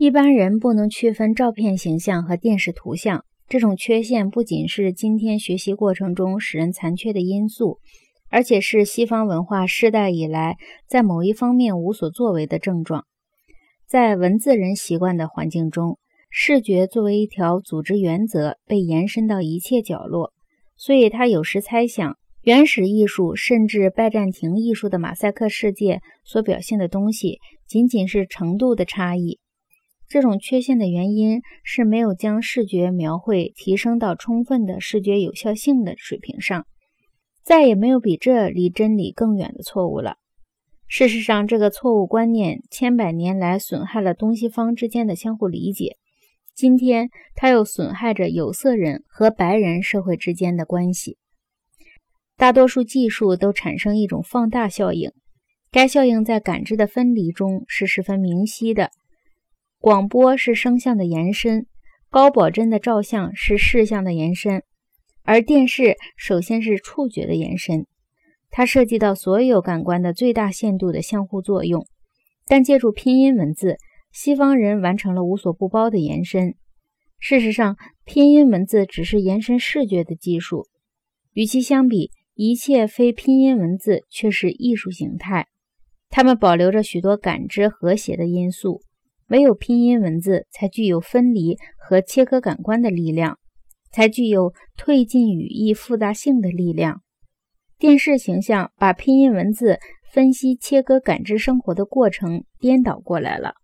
一般人不能区分照片形象和电视图像，这种缺陷不仅是今天学习过程中使人残缺的因素，而且是西方文化世代以来在某一方面无所作为的症状。在文字人习惯的环境中，视觉作为一条组织原则被延伸到一切角落，所以他有时猜想。原始艺术甚至拜占庭艺术的马赛克世界所表现的东西，仅仅是程度的差异。这种缺陷的原因是没有将视觉描绘提升到充分的视觉有效性的水平上。再也没有比这离真理更远的错误了。事实上，这个错误观念千百年来损害了东西方之间的相互理解。今天，它又损害着有色人和白人社会之间的关系。大多数技术都产生一种放大效应，该效应在感知的分离中是十分明晰的。广播是声像的延伸，高保真的照相是视像的延伸，而电视首先是触觉的延伸。它涉及到所有感官的最大限度的相互作用。但借助拼音文字，西方人完成了无所不包的延伸。事实上，拼音文字只是延伸视觉的技术。与其相比，一切非拼音文字却是艺术形态，它们保留着许多感知和谐的因素。唯有拼音文字才具有分离和切割感官的力量，才具有推进语义复杂性的力量。电视形象把拼音文字分析切割感知生活的过程颠倒过来了。